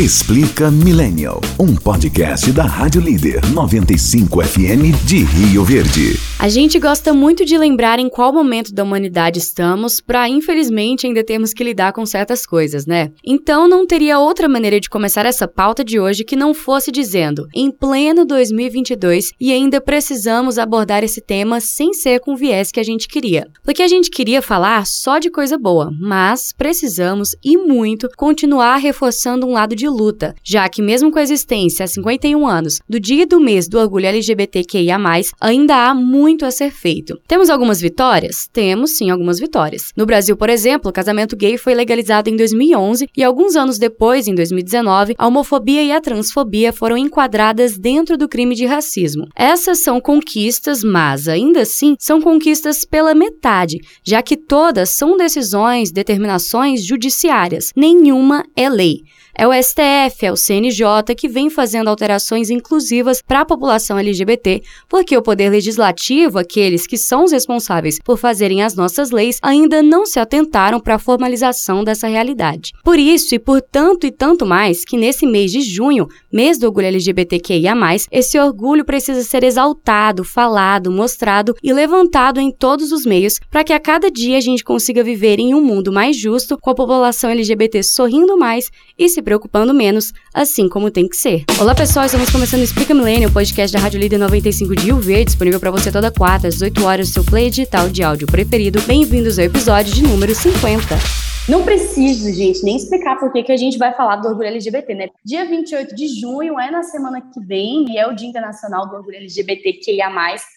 Explica Millennial, um podcast da Rádio Líder 95 FM de Rio Verde. A gente gosta muito de lembrar em qual momento da humanidade estamos, para infelizmente ainda termos que lidar com certas coisas, né? Então não teria outra maneira de começar essa pauta de hoje que não fosse dizendo, em pleno 2022 e ainda precisamos abordar esse tema sem ser com o viés que a gente queria. Porque a gente queria falar só de coisa boa, mas precisamos e muito continuar reforçando um lado de luta, já que mesmo com a existência há 51 anos do dia e do mês do orgulho LGBTQIA+, ainda há muito a ser feito. Temos algumas vitórias? Temos sim algumas vitórias. No Brasil, por exemplo, o casamento gay foi legalizado em 2011 e alguns anos depois, em 2019, a homofobia e a transfobia foram enquadradas dentro do crime de racismo. Essas são conquistas, mas ainda assim são conquistas pela metade, já que todas são decisões, determinações judiciárias. Nenhuma é lei. É o STF, é o CNJ que vem fazendo alterações inclusivas para a população LGBT, porque o Poder Legislativo, aqueles que são os responsáveis por fazerem as nossas leis, ainda não se atentaram para a formalização dessa realidade. Por isso e por tanto e tanto mais que nesse mês de junho, mês do orgulho LGBTQIA, esse orgulho precisa ser exaltado, falado, mostrado e levantado em todos os meios para que a cada dia a gente consiga viver em um mundo mais justo, com a população LGBT sorrindo mais e se preocupando menos, assim como tem que ser. Olá pessoal, estamos começando o Explica Milênio, o podcast da Rádio Líder 95 de Verde, disponível para você toda quarta às 18 horas seu play digital de áudio preferido. Bem-vindos ao episódio de número 50. Não preciso, gente, nem explicar por que, a gente vai falar do orgulho LGBT, né? Dia 28 de junho é na semana que vem e é o Dia Internacional do Orgulho LGBTQIA+,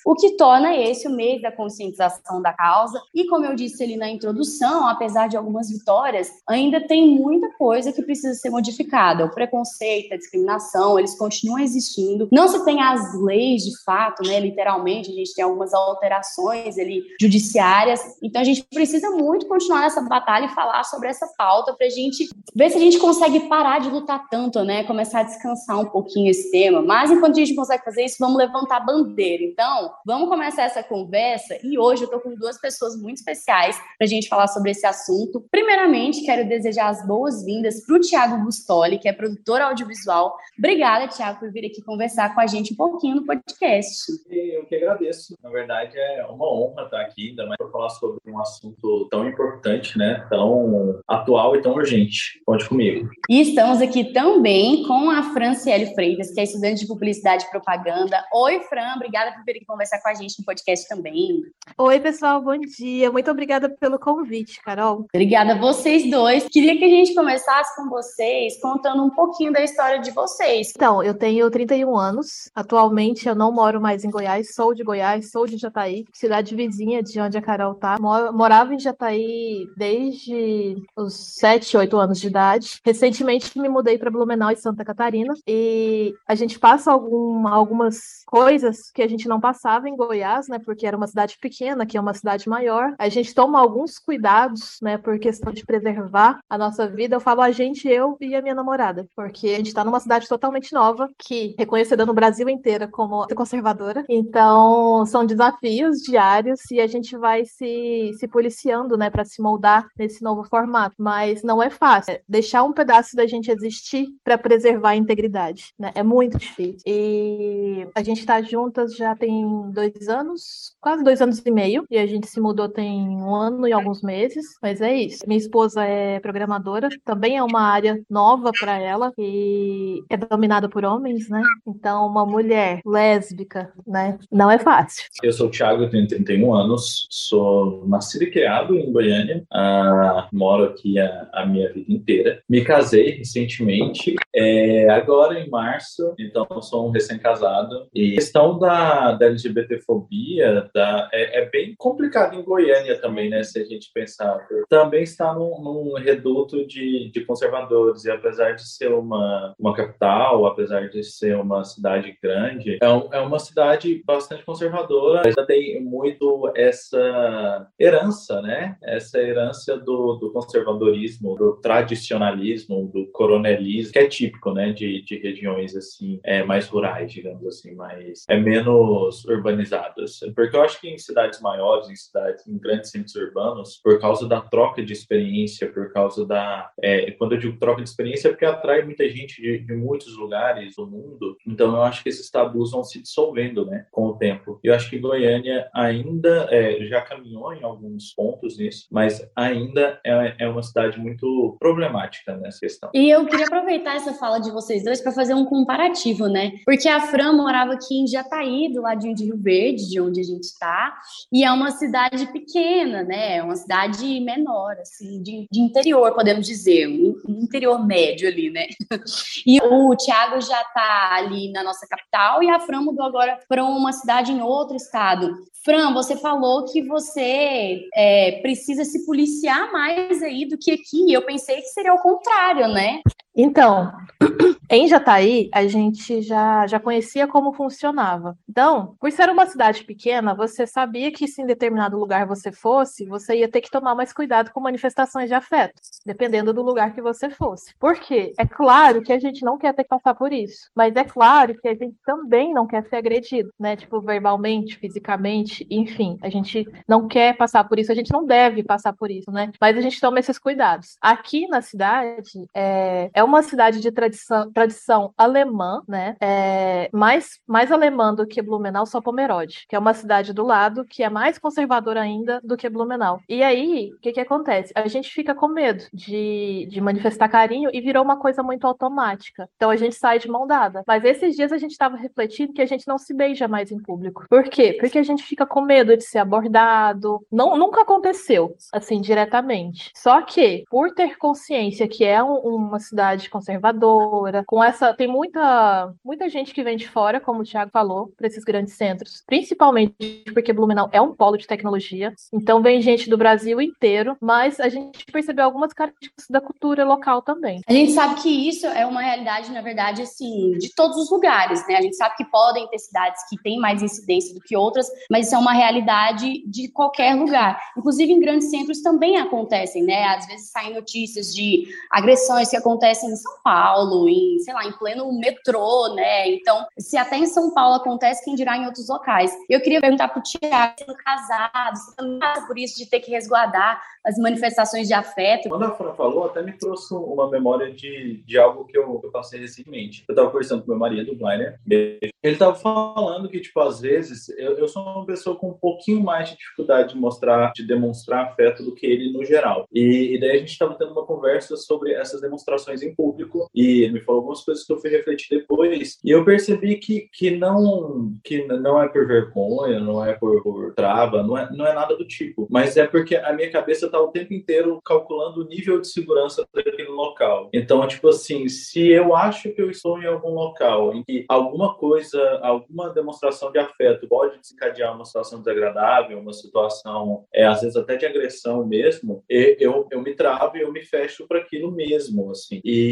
o que torna esse o mês da conscientização da causa. E como eu disse ali na introdução, apesar de algumas vitórias, ainda tem muita coisa que precisa ser modificada. O preconceito, a discriminação, eles continuam existindo. Não se tem as leis de fato, né? Literalmente, a gente tem algumas alterações ali judiciárias. Então a gente precisa muito continuar nessa batalha e falar falar sobre essa pauta para a gente ver se a gente consegue parar de lutar tanto, né? Começar a descansar um pouquinho esse tema. Mas enquanto a gente consegue fazer isso, vamos levantar a bandeira. Então, vamos começar essa conversa. E hoje eu estou com duas pessoas muito especiais para a gente falar sobre esse assunto. Primeiramente, quero desejar as boas-vindas para o Tiago Bustoli, que é produtor audiovisual. Obrigada, Tiago, por vir aqui conversar com a gente um pouquinho no podcast. Eu que agradeço. Na verdade, é uma honra estar aqui, ainda mais para falar sobre um assunto tão importante, né? Tão atual e tão urgente. Conte comigo. E estamos aqui também com a Franciele Freitas, que é estudante de Publicidade e Propaganda. Oi, Fran, obrigada por vir aqui conversar com a gente no podcast também. Oi, pessoal, bom dia. Muito obrigada pelo convite, Carol. Obrigada a vocês dois. Queria que a gente começasse com vocês contando um pouquinho da história de vocês. Então, eu tenho 31 anos. Atualmente eu não moro mais em Goiás, sou de Goiás, sou de Jataí, cidade vizinha de onde a Carol tá. Morava em Jataí desde os 7, 8 anos de idade. Recentemente me mudei para Blumenau e Santa Catarina e a gente passa algum, algumas coisas que a gente não passava em Goiás, né? Porque era uma cidade pequena, que é uma cidade maior. A gente toma alguns cuidados, né? Por questão de preservar a nossa vida. Eu falo a gente, eu e a minha namorada, porque a gente está numa cidade totalmente nova, que reconhecida no Brasil inteira como conservadora. Então, são desafios diários e a gente vai se, se policiando, né? Para se moldar nesse novo formato, mas não é fácil. É deixar um pedaço da gente existir para preservar a integridade, né? É muito difícil. E a gente está juntas já tem dois anos, quase dois anos e meio, e a gente se mudou tem um ano e alguns meses, mas é isso. Minha esposa é programadora, também é uma área nova para ela e é dominada por homens, né? Então, uma mulher lésbica, né? Não é fácil. Eu sou o Thiago, tenho 31 anos, sou nascido e criado em Goiânia. Ah, moro aqui a, a, minha vida inteira. Me casei recentemente, é, agora em março, então sou um recém-casado. E a questão da, da LGBTfobia da, é, é, bem complicado em Goiânia também, né? Se a gente pensar. Também está num, num reduto de, de conservadores, e apesar de ser uma, uma capital, apesar de ser uma cidade grande, é, um, é uma cidade bastante conservadora, ainda tem muito essa herança, né? Essa herança do, do conservadorismo, do tradicionalismo, do coronelismo, que é típico, né, de, de regiões assim, é, mais rurais, digamos assim, mais é menos urbanizadas. Porque eu acho que em cidades maiores, em cidades, em grandes centros urbanos, por causa da troca de experiência, por causa da, é, quando eu digo troca de experiência, é porque atrai muita gente de, de muitos lugares do mundo. Então eu acho que esses tabus vão se dissolvendo, né, com o tempo. Eu acho que Goiânia ainda é, já caminhou em alguns pontos nisso, mas ainda é, é uma cidade muito problemática nessa questão. E eu queria aproveitar essa fala de vocês dois para fazer um comparativo, né? Porque a Fran morava aqui em Jataí, do ladinho de Rio Verde, de onde a gente está, e é uma cidade pequena, né? É uma cidade menor, assim, de, de interior, podemos dizer, um, um interior médio ali, né? E o Thiago já está ali na nossa capital e a Fran mudou agora para uma cidade em outro estado. Fran, você falou que você é, precisa se policiar mais aí do que aqui. Eu pensei que seria o contrário, né? Então, em Jataí, a gente já, já conhecia como funcionava. Então, por ser uma cidade pequena, você sabia que se em determinado lugar você fosse, você ia ter que tomar mais cuidado com manifestações de afeto, dependendo do lugar que você fosse. Por quê? É claro que a gente não quer ter que passar por isso, mas é claro que a gente também não quer ser agredido, né? Tipo, verbalmente, fisicamente, enfim. A gente não quer passar por isso, a gente não deve passar por isso, né? Mas a gente toma esses cuidados. Aqui na cidade, é, é uma cidade de tradição, tradição alemã, né? É, mais, mais alemã do que Blumenau, só Pomerode, que é uma cidade do lado que é mais conservadora ainda do que Blumenau. E aí, o que, que acontece? A gente fica com medo de, de manifestar carinho e virou uma coisa muito automática. Então a gente sai de mão dada. Mas esses dias a gente estava refletindo que a gente não se beija mais em público. Por quê? Porque a gente fica com medo de ser abordado. Não, nunca aconteceu, assim, diretamente. Só que, por ter consciência que é um, uma cidade conservadora, com essa. Tem muita, muita gente que vem de fora, como o Thiago falou, para esses grandes centros, principalmente porque Blumenau é um polo de tecnologia. Então vem gente do Brasil inteiro, mas a gente percebeu algumas características da cultura local também. A gente sabe que isso é uma realidade, na verdade, assim, de todos os lugares, né? A gente sabe que podem ter cidades que têm mais incidência do que outras, mas isso é uma realidade de qualquer lugar. Inclusive em grandes centros também acontecem, né? Às vezes saem notícias de agressões que acontecem em São Paulo, em, sei lá, em pleno metrô, né? Então, se até em São Paulo acontece, quem dirá em outros locais. Eu queria perguntar para Tiago, sendo casado, você também passa por isso de ter que resguardar as manifestações de afeto? Quando a Fran falou, até me trouxe uma memória de, de algo que eu, eu passei recentemente. Eu estava conversando com meu marido, o Kleiner, ele estava falando que, tipo, às vezes, eu, eu sou uma pessoa com um pouquinho mais de dificuldade de mostrar, de demonstrar afeto do que ele no geral. E, e daí a gente estava tendo uma conversa sobre essas demonstrações em público e ele me falou algumas coisas que eu fui refletir depois e eu percebi que, que não que não é por vergonha, não é por, por trava, não é, não é nada do tipo, mas é porque a minha cabeça está o tempo inteiro calculando o nível de segurança daquele local. Então, tipo assim, se eu acho que eu estou em algum local em que alguma coisa, alguma demonstração de afeto pode desencadear uma situação desagradável, uma situação, é, às vezes até de agressão mesmo, eu, eu me travo e eu me fecho para aquilo mesmo, assim. E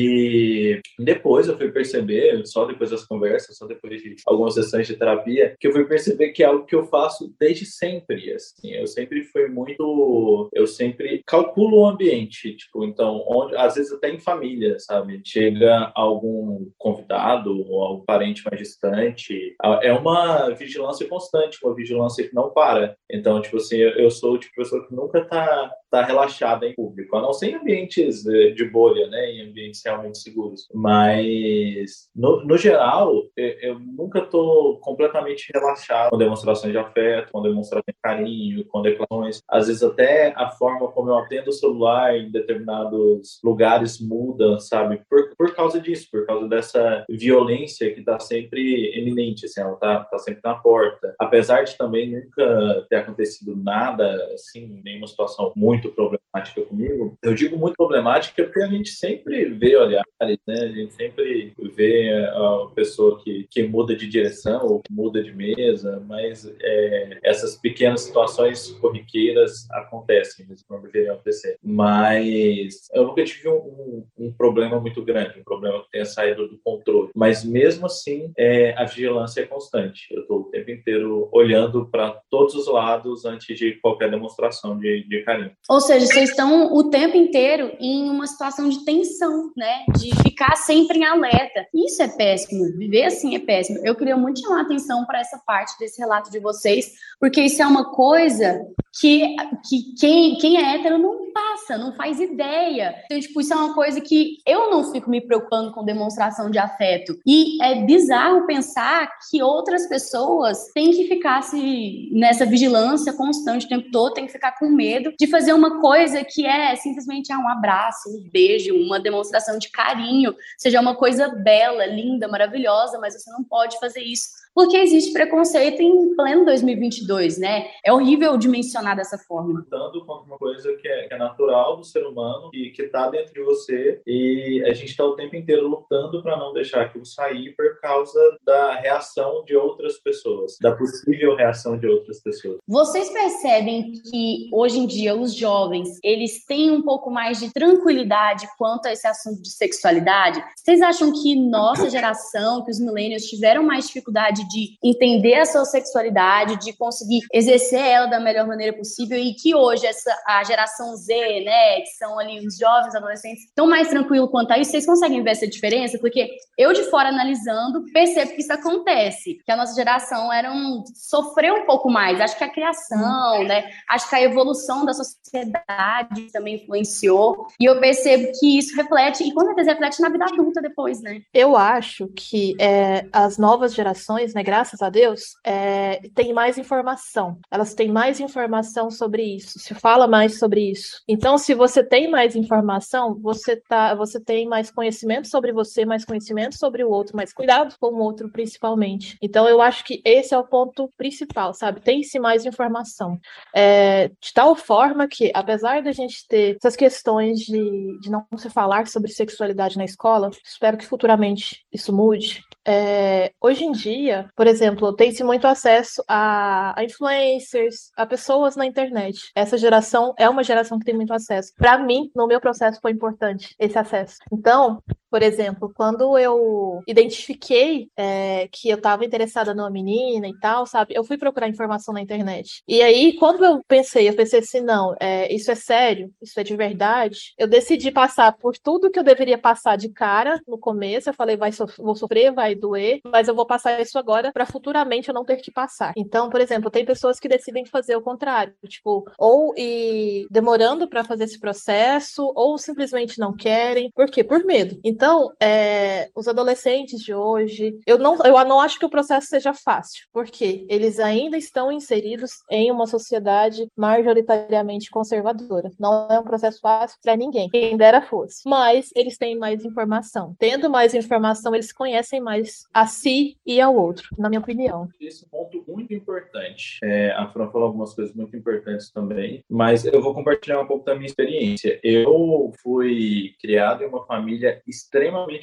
depois eu fui perceber, só depois das conversas, só depois de algumas sessões de terapia, que eu fui perceber que é algo que eu faço desde sempre, assim. Eu sempre fui muito, eu sempre calculo o ambiente, tipo, então, onde, às vezes até em família, sabe? Chega algum convidado ou algum parente mais distante, é uma vigilância constante, uma vigilância que não para. Então, tipo assim, eu sou o tipo de pessoa que nunca tá, tá relaxada em público, a não ser em ambientes de bolha, né? Em ambientes realmente seguros. Mas, no, no geral, eu, eu nunca estou completamente relaxado com demonstrações de afeto, com demonstrações de carinho, com declarações. Às vezes, até a forma como eu atendo o celular em determinados lugares muda, sabe? Por, por causa disso, por causa dessa violência que está sempre eminente, assim, ela está tá sempre na porta. Apesar de também nunca ter acontecido nada, assim, nenhuma situação muito problemática comigo, eu digo muito problemática porque a gente sempre vê olhares, né? A gente sempre vê a pessoa que, que muda de direção ou muda de mesa, mas é, essas pequenas situações corriqueiras acontecem, mesmo quando deveriam acontecer. Mas eu nunca tive um, um, um, problema muito grande, um problema que tenha saído do controle. Mas mesmo assim, é, a vigilância é constante. Eu estou o tempo inteiro olhando para todos os lados antes de qualquer demonstração de, de carinho. Ou seja, vocês estão o tempo inteiro em uma situação de tensão, né? De ficar sempre em alerta. Isso é péssimo. Viver assim é péssimo. Eu queria muito chamar a atenção para essa parte desse relato de vocês, porque isso é uma coisa que, que quem, quem é hétero não passa, não faz ideia. Então, tipo, isso é uma coisa que eu não fico me preocupando com demonstração de afeto. E é bizarro pensar que outras pessoas têm que ficar se, nessa vigilância constante o tempo todo, têm que ficar com medo de fazer uma coisa que é simplesmente ah, um abraço, um beijo, uma demonstração de carinho, seja uma coisa bela, linda, maravilhosa, mas você não pode fazer isso porque existe preconceito em pleno 2022, né? É horrível dimensionar dessa forma. Lutando contra uma coisa que é, que é natural do ser humano e que está dentro de você e a gente está o tempo inteiro lutando para não deixar aquilo sair por causa da reação de outras pessoas, da possível reação de outras pessoas. Vocês percebem que hoje em dia os jovens eles têm um pouco mais de tranquilidade quanto a esse assunto de sexualidade? Vocês acham que nossa geração, que os millennials tiveram mais dificuldade de entender a sua sexualidade, de conseguir exercer ela da melhor maneira possível e que hoje essa a geração Z, né, que são ali os jovens, adolescentes, estão mais tranquilos quanto a isso. Vocês conseguem ver essa diferença? Porque eu de fora analisando percebo que isso acontece, que a nossa geração era um sofreu um pouco mais. Acho que a criação, né, acho que a evolução da sociedade também influenciou e eu percebo que isso reflete e com certeza reflete na vida adulta depois, né? Eu acho que é, as novas gerações né, graças a Deus, é, tem mais informação. Elas têm mais informação sobre isso, se fala mais sobre isso. Então, se você tem mais informação, você, tá, você tem mais conhecimento sobre você, mais conhecimento sobre o outro, mais cuidado com o outro, principalmente. Então, eu acho que esse é o ponto principal, sabe? Tem-se mais informação. É, de tal forma que, apesar da gente ter essas questões de, de não se falar sobre sexualidade na escola, espero que futuramente isso mude. É, hoje em dia, por exemplo, tem-se muito acesso a, a, influencers, a pessoas na internet. Essa geração é uma geração que tem muito acesso. Para mim, no meu processo, foi importante esse acesso. Então, por exemplo, quando eu identifiquei é, que eu estava interessada numa menina e tal, sabe? Eu fui procurar informação na internet. E aí, quando eu pensei, eu pensei assim, não, é, isso é sério, isso é de verdade. Eu decidi passar por tudo que eu deveria passar de cara no começo. Eu falei, vai vou sofrer, vai doer, mas eu vou passar isso agora para futuramente eu não ter que passar. Então, por exemplo, tem pessoas que decidem fazer o contrário, tipo, ou ir demorando para fazer esse processo, ou simplesmente não querem. Por quê? Por medo. Então, então, é, os adolescentes de hoje, eu não, eu não acho que o processo seja fácil, porque eles ainda estão inseridos em uma sociedade majoritariamente conservadora. Não é um processo fácil para ninguém, quem dera fosse. Mas eles têm mais informação. Tendo mais informação, eles conhecem mais a si e ao outro, na minha opinião. Esse ponto muito importante. É, a Fran falou algumas coisas muito importantes também, mas eu vou compartilhar um pouco da minha experiência. Eu fui criado em uma família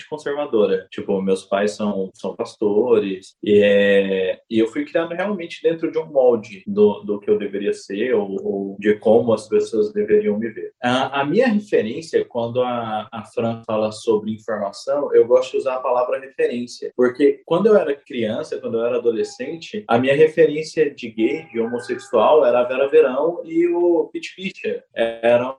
conservadora. Tipo, meus pais são, são pastores e, é, e eu fui criado realmente dentro de um molde do, do que eu deveria ser ou, ou de como as pessoas deveriam me ver. A, a minha referência, quando a, a Fran fala sobre informação, eu gosto de usar a palavra referência, porque quando eu era criança, quando eu era adolescente, a minha referência de gay, de homossexual, era a Vera Verão e o Pete Fischer. Eram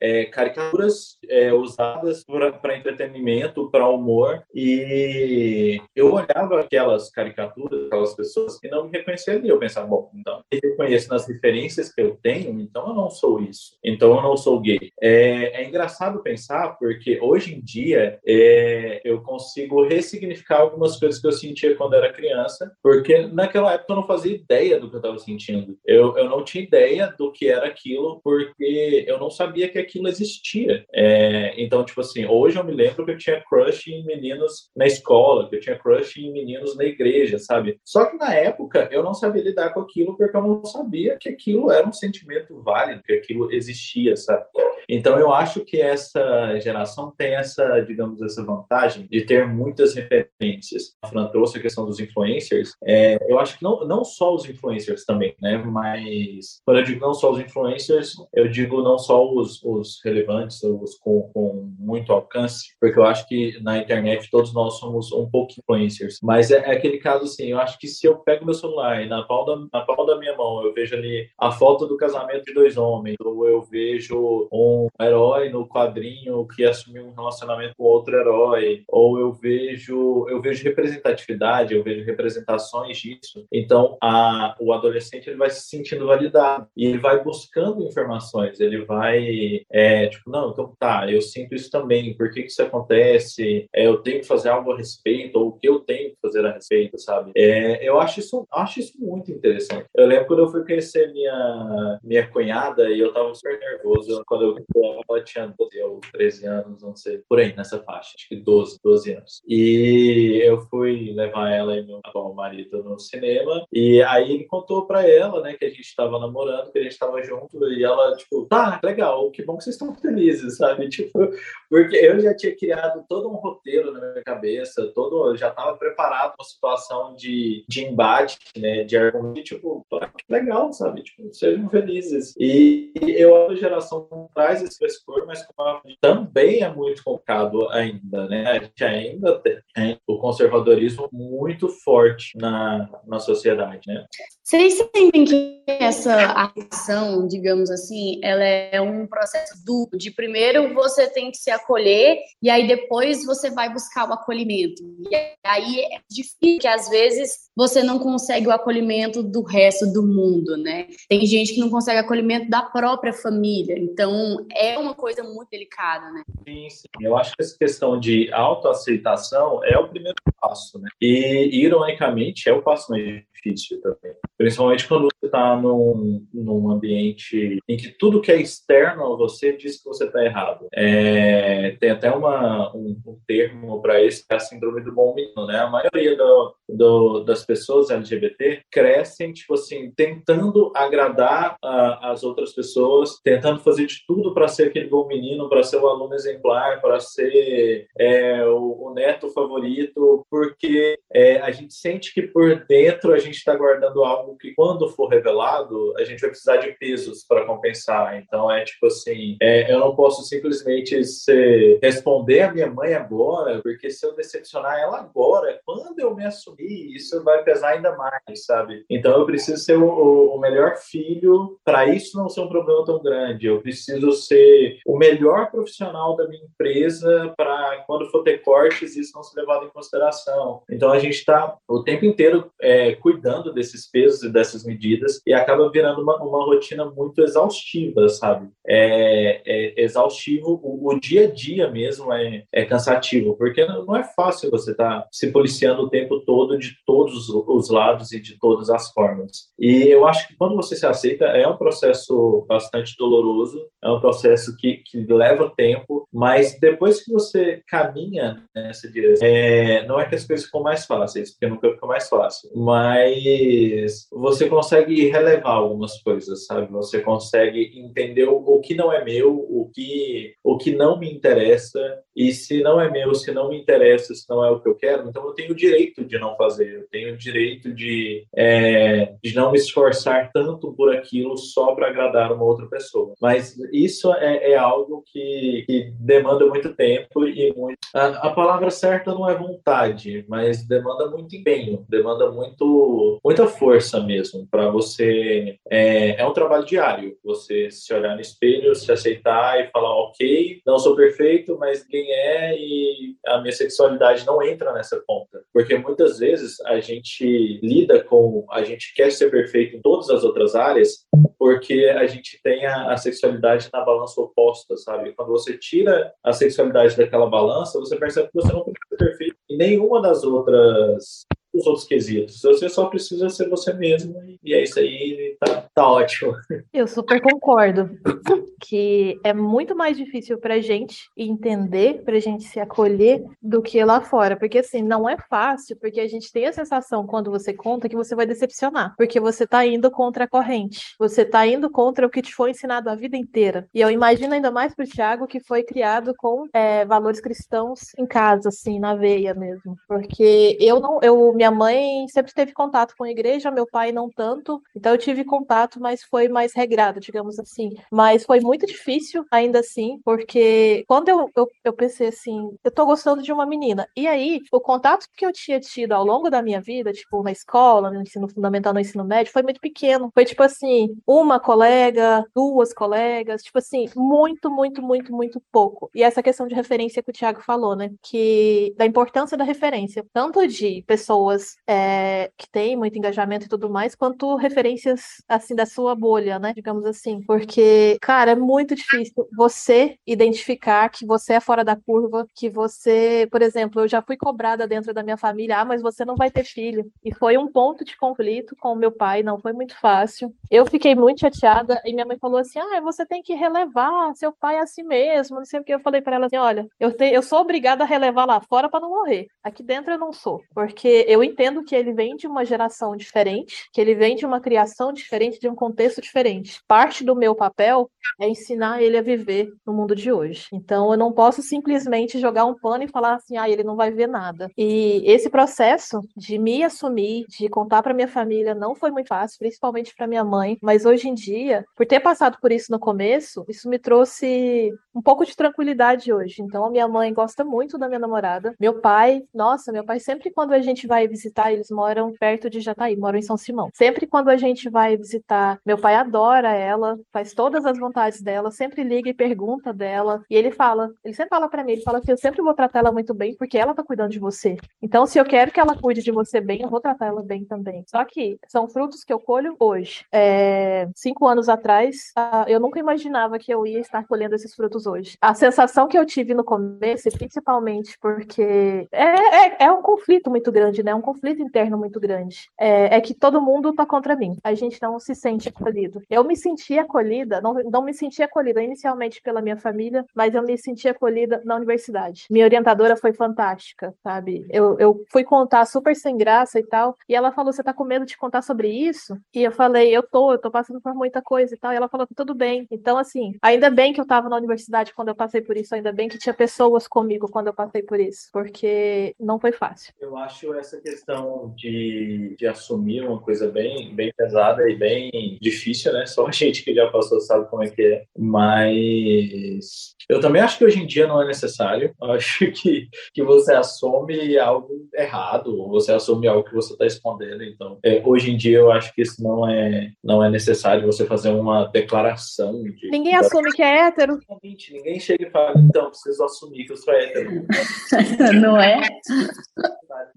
é, caricaturas é, usadas para entretenimento entretenimento, para humor. E eu olhava aquelas caricaturas, aquelas pessoas que não me reconheciam ali. Eu pensava, bom, então, eu reconheço nas referências que eu tenho, então eu não sou isso. Então eu não sou gay. É, é engraçado pensar, porque hoje em dia é, eu consigo ressignificar algumas coisas que eu sentia quando era criança, porque naquela época eu não fazia ideia do que eu estava sentindo. Eu, eu não tinha ideia do que era aquilo, porque eu não sabia que aquilo existia. É, então, tipo assim, hoje eu me lembro que eu tinha crush em meninos na escola, que eu tinha crush em meninos na igreja, sabe? Só que na época eu não sabia lidar com aquilo porque eu não sabia que aquilo era um sentimento válido, que aquilo existia, sabe? Então eu acho que essa geração tem essa, digamos, essa vantagem de ter muitas referências. A Fran trouxe a questão dos influencers. É, eu acho que não, não só os influencers também, né? Mas quando eu digo não só os influencers, eu digo não só os, os relevantes, os com, com muito alcance, porque eu eu acho que na internet todos nós somos um pouco influencers, mas é, é aquele caso assim, eu acho que se eu pego meu celular e na palma, na palma da minha mão eu vejo ali a foto do casamento de dois homens, ou eu vejo um herói no quadrinho que assumiu um relacionamento com outro herói, ou eu vejo eu vejo representatividade, eu vejo representações disso. Então, a, o adolescente ele vai se sentindo validado e ele vai buscando informações, ele vai é, tipo, não, então tá, eu sinto isso também, por que, que isso acontece? É, eu tenho que fazer algo a respeito, ou o que eu tenho que fazer a respeito, sabe? É, eu acho isso, acho isso muito interessante. Eu lembro quando eu fui conhecer minha, minha cunhada e eu tava super nervoso quando eu ela tinha 12 ou 13 anos, não sei, por aí, nessa faixa, acho que 12, 12 anos. E eu fui levar ela e meu atual marido no cinema, e aí ele contou pra ela, né, que a gente tava namorando, que a gente tava junto, e ela, tipo, tá, legal, que bom que vocês estão felizes, sabe? Tipo, porque eu já tinha criado todo um roteiro na minha cabeça, todo, já tava preparado uma situação de, de embate, né, de argumento, tipo, que legal, sabe? Tipo, sejam felizes. E eu, a geração traz esse frescor, mas também é muito complicado ainda, né? A gente ainda tem o conservadorismo muito forte na, na sociedade, né? Vocês sentem que essa ação, digamos assim, ela é um processo duplo, de primeiro você tem que se acolher e aí depois você vai buscar o acolhimento. E aí é difícil que às vezes você não consegue o acolhimento do resto do mundo, né? Tem gente que não consegue acolhimento da própria família. Então, é uma coisa muito delicada, né? Sim, sim. Eu acho que essa questão de autoaceitação é o primeiro passo, né? E, ironicamente, é o passo mais difícil também. Principalmente quando você está num, num ambiente em que tudo que é externo a você diz que você está errado. É, tem até uma, um, um termo para isso, que é a síndrome do bom menino, né? A maioria do, do, das pessoas LGBT crescem, tipo assim, tentando agradar a, as outras pessoas, tentando fazer de tudo para ser aquele bom menino, para ser o aluno exemplar, para ser é, o, o, neto favorito, porque é, a gente sente que por dentro a gente está guardando algo que, quando for revelado, a gente vai precisar de pesos para compensar. Então, é tipo assim, é, eu não posso simplesmente ser, responder a minha mãe agora, porque se eu decepcionar ela agora, quando eu me assumir, isso vai pesar ainda mais, sabe? Então, eu preciso ser o, o melhor filho para isso não ser um problema tão grande. Eu preciso ser o melhor profissional da minha empresa para quando for ter cortes, isso não ser levado em consideração. Então, a gente está o tempo inteiro é, cuidando desses pesos e dessas medidas e acaba virando uma, uma rotina muito exaustiva, sabe? É, é exaustivo, o, o, dia a dia mesmo é, é cansativo, porque não é fácil você estar tá se policiando o tempo todo de todos os lados e de todas as formas. E eu acho que quando você se aceita, é um processo bastante doloroso, é um processo que, que leva tempo, mas depois que você caminha nessa direção, é, não é que as coisas ficam mais fáceis, porque nunca fica mais fácil, você consegue relevar algumas coisas, sabe? Você consegue entender o, o que não é meu, o que, o que não me interessa, e se não é meu, se não me interessa, se não é o que eu quero, então eu tenho o direito de não fazer, eu tenho o direito de, é, de não me esforçar tanto por aquilo só para agradar uma outra pessoa. Mas isso é, é algo que, que, demanda muito tempo e muito. A, a, palavra certa não é vontade, mas demanda muito empenho, demanda muito, muita força mesmo para você. É, é um trabalho diário, você se olhar no espelho, se aceitar e falar, ok, não sou perfeito, mas quem é e a minha sexualidade não entra nessa conta. Porque muitas vezes a gente lida com, a gente quer ser perfeito em todas as outras áreas, porque a gente tem a, a sexualidade na balança oposta, sabe? Quando você tira a sexualidade daquela balança, você percebe que você não precisa ser perfeito em nenhuma das outras os outros quesitos. Você só precisa ser você mesmo e é isso aí, tá, tá ótimo. Eu super concordo que é muito mais difícil pra gente entender, pra gente se acolher do que lá fora, porque assim, não é fácil, porque a gente tem a sensação quando você conta que você vai decepcionar, porque você tá indo contra a corrente, você tá indo contra o que te foi ensinado a vida inteira. E eu imagino ainda mais pro Thiago que foi criado com é, valores cristãos em casa, assim, na veia mesmo, porque eu não, eu minha mãe sempre teve contato com a igreja, meu pai não tanto. Então eu tive contato, mas foi mais regrado, digamos assim. Mas foi muito difícil, ainda assim, porque quando eu, eu, eu pensei assim, eu tô gostando de uma menina. E aí, o contato que eu tinha tido ao longo da minha vida, tipo, na escola, no ensino fundamental, no ensino médio, foi muito pequeno. Foi tipo assim, uma colega, duas colegas, tipo assim, muito, muito, muito, muito pouco. E essa questão de referência que o Thiago falou, né? Que da importância da referência, tanto de pessoas é, que têm muito engajamento e tudo mais, quanto referências assim da sua bolha, né? Digamos assim. Porque, cara, é muito difícil você identificar que você é fora da curva, que você, por exemplo, eu já fui cobrada dentro da minha família, ah, mas você não vai ter filho. E foi um ponto de conflito com o meu pai, não foi muito fácil. Eu fiquei muito chateada e minha mãe falou assim: ah, você tem que relevar, seu pai é assim mesmo, não sei o que. Eu falei para ela assim: olha, eu, te, eu sou obrigada a relevar lá fora para não morrer. Aqui dentro eu não sou, porque eu entendo que ele vem de uma geração diferente, que ele vem de uma criação diferente, de um contexto diferente. Parte do meu papel é ensinar ele a viver no mundo de hoje. Então eu não posso simplesmente jogar um pano e falar assim: ah, ele não vai ver nada. E esse processo de me assumir, de contar para minha família, não foi muito fácil, principalmente para minha mãe, mas hoje em dia, por ter passado por isso no começo, isso me trouxe um pouco de tranquilidade hoje. Então, a minha mãe gosta muito da minha namorada. Meu pai, nossa, meu pai, sempre quando a gente vai visitar, eles moram perto de Jataí, moram em São Simão. Sempre quando a gente vai visitar, meu pai adora ela, faz todas as vontades dela, sempre liga e pergunta dela. E ele fala, ele sempre fala para mim, ele fala que eu sempre vou tratar ela muito bem porque ela tá cuidando de você. Então, se eu quero que ela cuide de você bem, eu vou tratar ela bem também. Só que são frutos que eu colho hoje. É, cinco anos atrás, eu nunca imaginava que eu ia estar colhendo esses frutos hoje. A sensação que eu tive no começo, principalmente porque é, é, é um conflito muito grande, né? Um conflito interno muito grande. É, é, que todo mundo tá contra mim. A gente não se sente acolhido. Eu me senti acolhida, não, não me senti acolhida inicialmente pela minha família, mas eu me senti acolhida na universidade. Minha orientadora foi fantástica, sabe? Eu, eu fui contar super sem graça e tal, e ela falou: Você tá com medo de contar sobre isso? E eu falei: Eu tô, eu tô passando por muita coisa e tal. E ela falou: Tudo bem. Então, assim, ainda bem que eu tava na universidade quando eu passei por isso, ainda bem que tinha pessoas comigo quando eu passei por isso, porque não foi fácil. Eu acho essa questão de, de assumir uma coisa bem, bem pesada e bem difícil, né? Só a gente que já passou sabe como é que é. Mas eu também acho que hoje em dia não é necessário. Eu acho que, que você assume algo errado, ou você assume algo que você está escondendo. Então, é, hoje em dia eu acho que isso não é, não é necessário você fazer uma declaração. De, ninguém assume que é hétero. Ninguém chega e fala, então, preciso assumir que eu sou hétero. não é?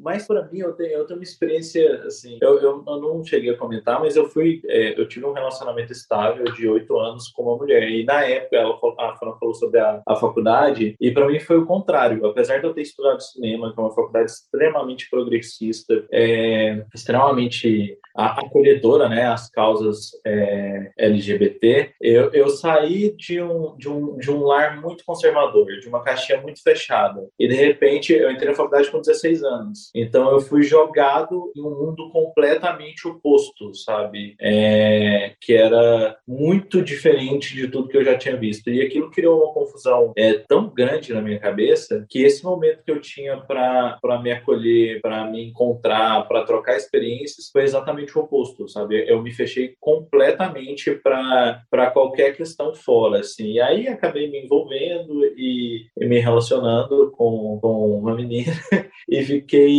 Mas para mim, eu tenho, eu tenho uma experiência, assim, eu, eu, eu não cheguei a comentar, mas eu fui, é, eu tive um relacionamento estável de oito anos com uma mulher. E na época, ela, a Fran falou sobre a, a faculdade, e para mim foi o contrário. Apesar de eu ter estudado cinema, que é uma faculdade extremamente progressista, é, extremamente acolhedora, né, às causas é, LGBT, eu, eu saí de um, de, um, de um lar muito conservador, de uma caixinha muito fechada. E, de repente, eu entrei na faculdade com 16 anos. Então, eu fui jogado em um mundo completamente oposto, sabe? É, que era muito diferente de tudo que eu já tinha visto. E aquilo criou uma confusão é, tão grande na minha cabeça que esse momento que eu tinha para me acolher, para me encontrar, para trocar experiências, foi exatamente o oposto, sabe? Eu me fechei completamente para qualquer questão fora, assim. E aí acabei me envolvendo e, e me relacionando com, com uma menina e fiquei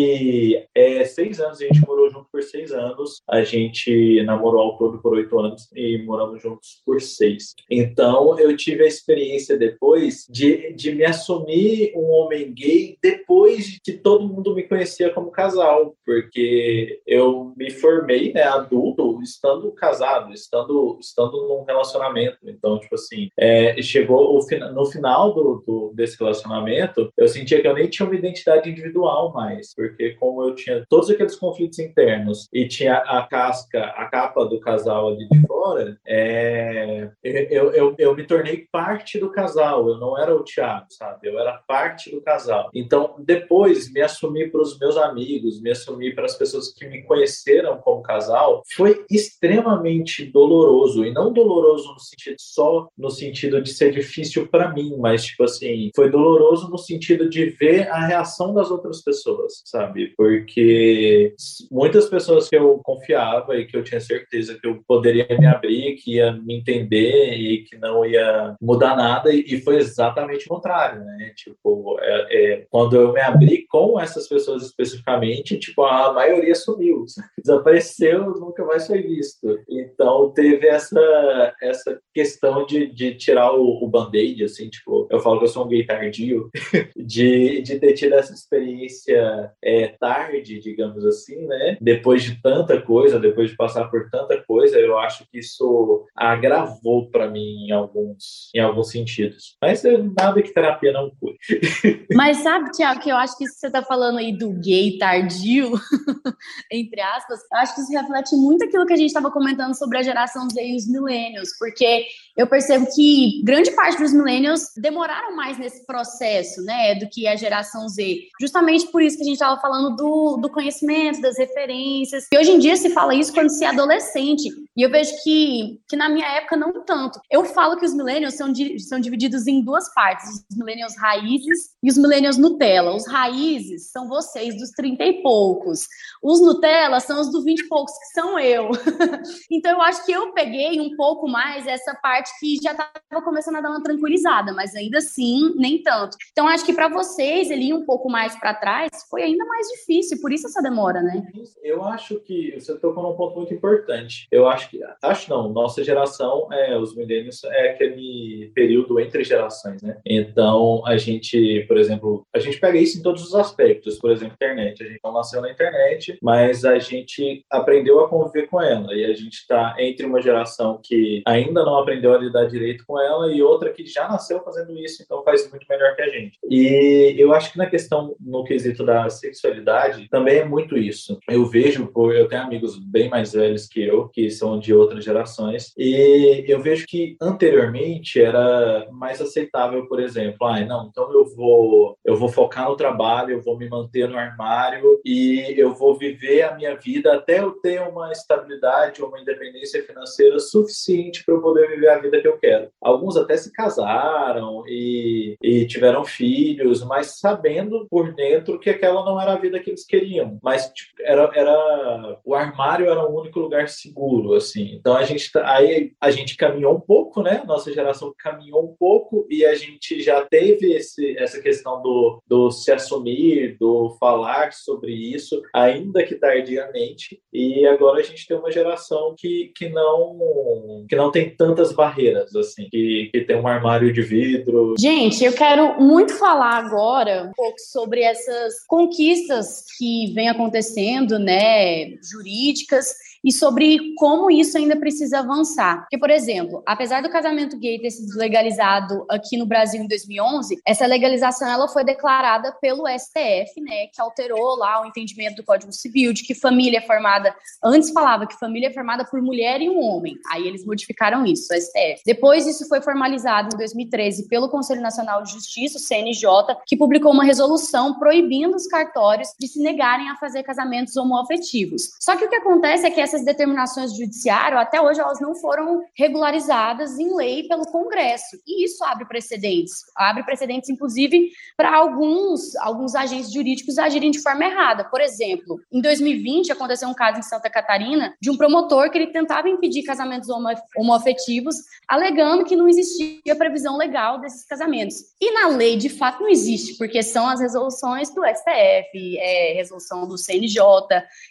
é, seis anos, a gente morou junto por seis anos, a gente namorou ao todo por oito anos e moramos juntos por seis. Então eu tive a experiência depois de, de me assumir um homem gay depois de que todo mundo me conhecia como casal, porque eu me formei né, adulto, estando casado, estando, estando num relacionamento. Então, tipo assim, é, chegou no final do, do, desse relacionamento, eu sentia que eu nem tinha uma identidade individual mais, porque como eu tinha todos aqueles conflitos internos e tinha a casca, a capa do casal ali de fora, é, eu, eu, eu me tornei parte do casal, eu não era o Thiago, sabe? Eu era parte do casal. Então, depois, me assumi para os meus amigos, me assumi para as pessoas que me conheceram como casal foi extremamente doloroso e não doloroso no sentido só no sentido de ser difícil para mim, mas tipo assim, foi doloroso no sentido de ver a reação das outras pessoas, sabe? Porque muitas pessoas que eu confiava e que eu tinha certeza que eu poderia me abrir, que ia me entender e que não ia mudar nada, e foi exatamente o contrário, né? Tipo, é, é, quando eu me abri com essas pessoas especificamente, tipo, a maioria sumiu, desapareceu, nunca mais foi visto. Então, teve essa, essa questão de, de tirar o, o band-aid, assim, tipo, eu falo que eu sou um gay tardio, de, de ter tido essa experiência é, tarde, digamos assim, né? Depois de tanta coisa, depois de passar por tanta coisa, eu acho que isso agravou para mim em alguns, em alguns sentidos. Mas é nada que terapia não cure. Mas sabe, Tiago, que eu acho que isso que você está falando aí do gay tardio, entre aspas, eu acho que isso reflete muito aquilo que a gente estava comentando sobre a geração Z e os millennials, porque eu percebo que grande parte dos millennials demoraram mais nesse processo, né, do que a geração Z. Justamente por isso que a gente estava falando do, do conhecimento, das referências. E hoje em dia se fala isso quando se é adolescente. E eu vejo que, que na minha época não tanto. Eu falo que os millennials são, di, são divididos em duas partes: os millennials raízes e os millennials Nutella. Os raízes são vocês dos 30 e poucos. Os Nutella são os dos 20 e poucos, que são eu. então eu acho que eu peguei um pouco mais essa parte que já estava começando a dar uma tranquilizada, mas ainda assim, nem tanto. Então acho que para vocês, ele ir um pouco mais para trás foi ainda mais difícil, por isso essa demora, né? Eu acho que você tocou num ponto muito importante. Eu acho que, acho não, nossa geração, é, os milênios, é aquele período entre gerações, né? Então a gente, por exemplo, a gente pega isso em todos os aspectos, por exemplo, internet. A gente não nasceu na internet, mas a gente aprendeu a conviver com ela e a gente está entre uma geração que ainda não aprendeu a lidar direito com ela e outra que já nasceu fazendo isso, então faz muito melhor que a gente. E eu acho que na questão, no quesito da sexualidade, também é muito isso. Eu vejo, eu tenho amigos bem mais velhos que eu, que são de outras gerações, e eu vejo que anteriormente era mais aceitável, por exemplo, ah, não, então eu vou, eu vou focar no trabalho, eu vou me manter no armário e eu vou viver a minha vida até eu ter uma estabilidade, uma independência financeira suficiente para eu poder viver a vida que eu quero. Alguns até se casaram e, e tiveram filhos, mas sabendo por dentro que aquela não era a vida que eles queriam. Mas tipo, era, era o armário era o único lugar seguro, assim. Então a gente tá, aí a gente caminhou um pouco, né? Nossa geração caminhou um pouco e a gente já teve esse, essa questão do, do se assumir, do falar sobre isso, ainda que tardiamente. E agora a gente tem uma geração que, que não que não tem tantas barreiras assim, que, que tem um armário de vidro. Gente, eu quero muito falar agora um pouco sobre essas conquistas que vem acontecendo, né, jurídicas e sobre como isso ainda precisa avançar. Porque, por exemplo, apesar do casamento gay ter sido legalizado aqui no Brasil em 2011, essa legalização ela foi declarada pelo STF, né, que alterou lá o entendimento do Código Civil de que família formada, antes falava que família é formada por mulher e um homem. Aí eles modificaram isso, o STF. Depois isso foi formalizado em 2013 pelo Conselho Nacional de Justiça, o CNJ, que publicou uma resolução proibindo os cartórios de se negarem a fazer casamentos homoafetivos. Só que o que acontece é que essas determinações do judiciário, até hoje, elas não foram regularizadas em lei pelo Congresso. E isso abre precedentes. Abre precedentes, inclusive, para alguns, alguns agentes jurídicos agirem de forma errada. Por exemplo, em 2020, aconteceu um caso em Santa Catarina de um promotor que ele tentava impedir casamentos homo homoafetivos, alegando que não existia previsão legal desses casamentos. E na lei, de fato, não existe, porque são as resoluções do STF, é, resolução do CNJ.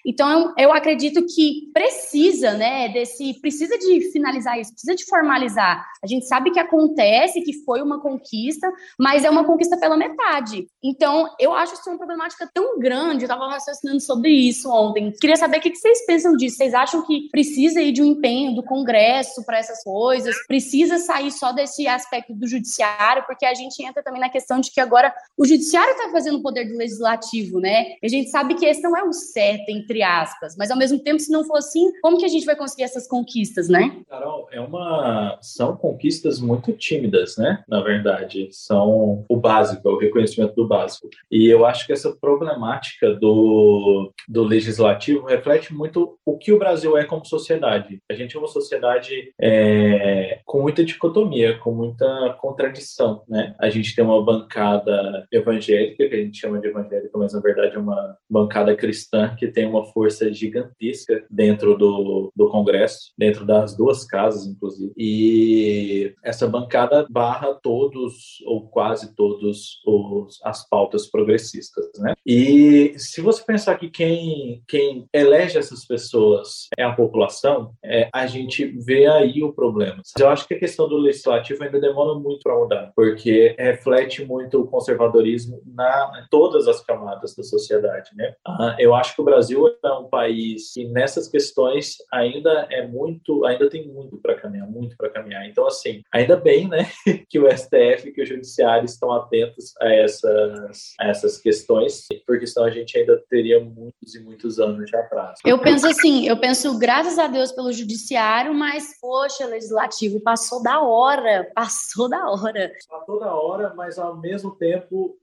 Então, eu acredito que precisa, né, desse, precisa de finalizar isso, precisa de formalizar. A gente sabe que acontece, que foi uma conquista, mas é uma conquista pela metade. Então, eu acho isso uma problemática tão grande, eu estava raciocinando sobre isso ontem. Queria saber o que vocês pensam disso. Vocês acham que precisa ir de um empenho do Congresso para essas coisas? Precisa sair só desse aspecto do judiciário? Porque a gente entra também na questão de que agora o judiciário está fazendo o poder do legislativo, né? E a gente sabe que esse não é o certo, entre aspas, mas ao mesmo tempo, se não for assim, como que a gente vai conseguir essas conquistas, né? Carol, é uma são conquistas muito tímidas, né? Na verdade, são o básico, é o reconhecimento do básico. E eu acho que essa problemática do, do legislativo reflete muito o que o Brasil é como sociedade. A gente é uma sociedade é, com muita dicotomia, com muita contradição, né? A gente tem uma bancada evangélica, que a gente chama de evangélica, mas na verdade é uma bancada cristã que tem uma força gigantesca dentro do, do Congresso, dentro das duas casas, inclusive. E essa bancada barra todos, ou quase todos, os, as pautas progressistas, né? E se você pensar que quem, quem elege essas pessoas é a população, é, a gente vê aí o problema. Eu acho que a questão do legislativo ainda demora muito para mudar, porque reflete muito o conservadorismo na em todas as camadas da sociedade, né? Ah, eu acho que o Brasil é um país que nessas questões ainda é muito, ainda tem muito para caminhar, muito para caminhar. Então, assim, ainda bem, né, que o STF, que o Judiciário estão atentos a essas, a essas questões, porque senão a gente ainda teria muitos e muitos anos de atraso. Eu penso assim, eu penso, graças a Deus pelo Judiciário, mas, poxa, Legislativo passou da hora, passou da hora. Passou da hora, mas ao mesmo tempo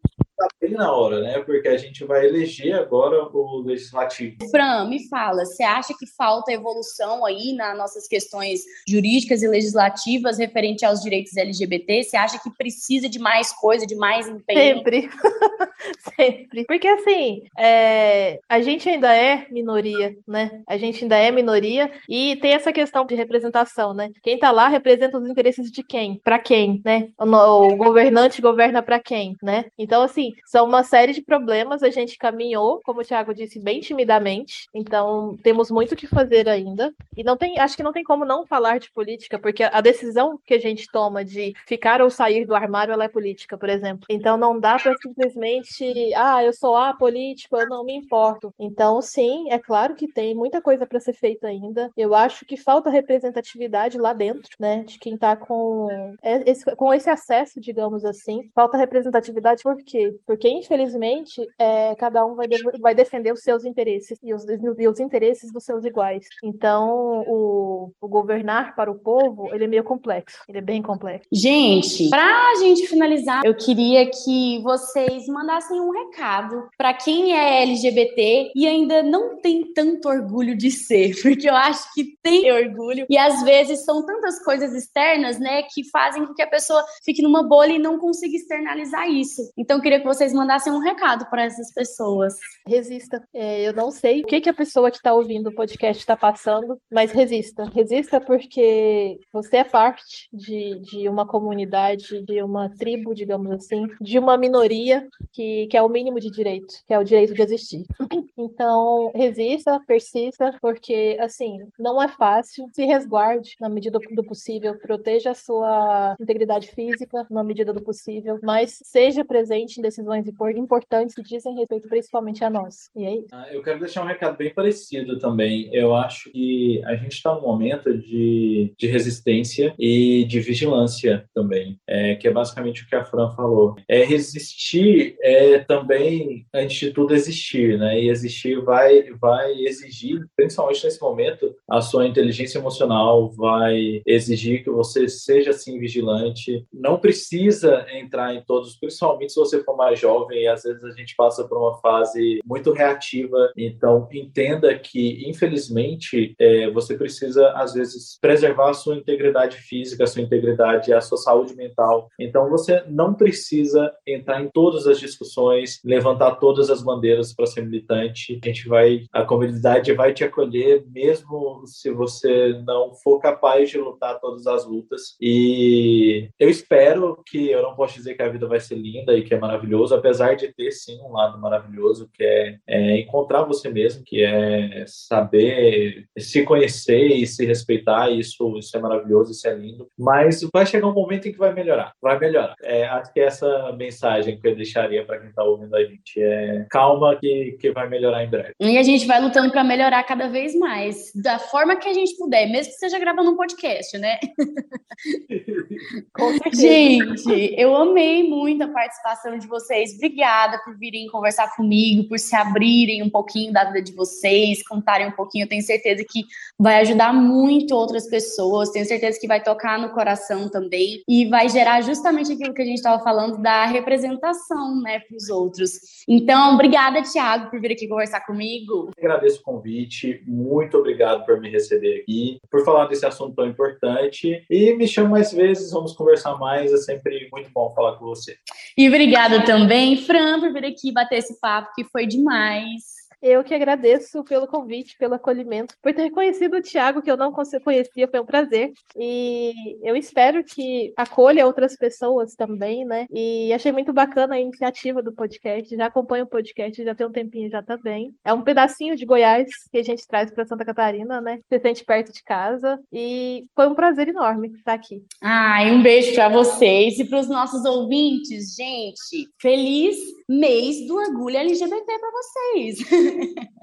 está bem na hora, né? Porque a gente vai eleger agora o legislativo. Fran, me fala, você acha que falta evolução aí nas nossas questões jurídicas e legislativas referente aos direitos LGBT? Você acha que precisa de mais coisa, de mais empenho? Sempre. Sempre. Porque assim, é... a gente ainda é minoria, né? A gente ainda é minoria e tem essa questão de representação, né? Quem tá lá representa os interesses de quem? Para quem, né? O governante governa para quem, né? Então, assim, são uma série de problemas. A gente caminhou, como o Thiago disse, bem timidamente. Então, temos muito o que fazer ainda. E não tem, acho que não tem como não falar de política, porque a decisão que a gente toma de ficar ou sair do armário, ela é política, por exemplo. Então, não dá para simplesmente, ah, eu sou apolítico, eu não me importo. Então, sim, é claro que tem muita coisa para ser feita ainda. Eu acho que falta representatividade lá dentro, né, de quem está com esse, com esse acesso, digamos assim. Falta representatividade por quê? Porque, infelizmente, é, cada um vai, de, vai defender os seus interesses e os, e os interesses dos seus iguais. Então, o, o, governar para o povo, ele é meio complexo. Ele é bem complexo. Gente, para a gente finalizar, eu queria que vocês mandassem um recado para quem é LGBT e ainda não tem tanto orgulho de ser, porque eu acho que tem orgulho e às vezes são tantas coisas externas, né, que fazem com que a pessoa fique numa bolha e não consiga externalizar isso. Então, eu queria que vocês mandassem um recado para essas pessoas. Resista. É, eu não sei o que, que a pessoa que está ouvindo o podcast está passando, mas resista. Resista porque você é parte de, de uma comunidade, de uma tribo, digamos assim, de uma minoria que, que é o mínimo de direito, que é o direito de existir. Então, resista, persista, porque, assim, não é fácil. Se resguarde na medida do possível, proteja a sua integridade física na medida do possível, mas seja presente em decisões importantes que dizem respeito principalmente a nós. E é isso. Ah, eu quero deixar um recado bem parecido também. Eu acho que a gente está num momento de, de resistência e de vigilância também, é, que é basicamente o que a Fran falou. É resistir é também, antes de tudo, existir, né? E existir vai, vai exigir, principalmente nesse momento, a sua inteligência emocional, vai exigir que você seja, assim, vigilante. Não precisa entrar em todos, principalmente se você for mais jovem e às vezes a gente passa por uma fase muito reativa. Então, entenda que, infelizmente, é, você precisa, às vezes, preservar a sua integridade física, a sua integridade, a sua saúde mental. Então, você não precisa entrar em todas as discussões, levantar todas as bandeiras para ser militante. A gente vai, a comunidade vai te acolher, mesmo se você não for capaz de lutar todas as lutas. E eu espero que, eu não posso dizer que a vida vai ser linda e que é maravilhoso, apesar de ter sim um lado maravilhoso que é, é, encontrar você mesmo, que é saber se conhecer e se respeitar. Isso, isso é maravilhoso, isso é lindo. Mas vai chegar um momento em que vai melhorar, vai melhorar. É, acho que essa mensagem que eu deixaria para quem está ouvindo a gente é calma que, que vai melhorar em breve. E a gente vai lutando para melhorar cada vez mais, da forma que a gente puder, mesmo que seja gravando um podcast, né? Com certeza. Gente, eu amei muito a participação de vocês vocês. Obrigada por virem conversar comigo, por se abrirem um pouquinho da vida de vocês, contarem um pouquinho. Eu tenho certeza que vai ajudar muito outras pessoas, tenho certeza que vai tocar no coração também e vai gerar justamente aquilo que a gente estava falando da representação, né, para os outros. Então, obrigada, Tiago, por vir aqui conversar comigo. Agradeço o convite, muito obrigado por me receber aqui, por falar desse assunto tão importante e me chama mais vezes, vamos conversar mais, é sempre muito bom falar com você. E obrigada também, Fran, por vir aqui bater esse papo, que foi demais. Eu que agradeço pelo convite, pelo acolhimento, por ter conhecido o Tiago, que eu não conhecia, foi um prazer. E eu espero que acolha outras pessoas também, né? E achei muito bacana a iniciativa do podcast. Já acompanho o podcast, já tem um tempinho já também. É um pedacinho de Goiás que a gente traz para Santa Catarina, né? Se sente perto de casa. E foi um prazer enorme estar aqui. Ai, um beijo para vocês e para os nossos ouvintes, gente. Feliz mês do orgulho LGBT para vocês.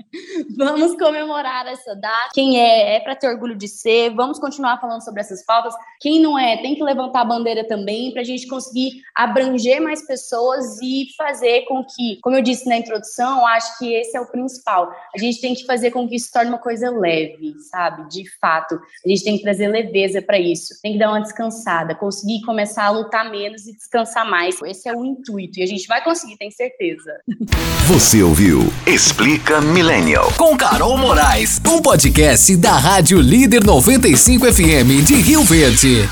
vamos comemorar essa data. Quem é, é para ter orgulho de ser. Vamos continuar falando sobre essas pautas. Quem não é, tem que levantar a bandeira também para a gente conseguir abranger mais pessoas e fazer com que, como eu disse na introdução, acho que esse é o principal. A gente tem que fazer com que isso torne uma coisa leve, sabe? De fato, a gente tem que trazer leveza para isso. Tem que dar uma descansada, conseguir começar a lutar menos e descansar mais. Esse é o intuito e a gente vai conseguir, certeza. Você ouviu? Explica Millennial. Com Carol Moraes, um podcast da Rádio Líder 95 FM de Rio Verde.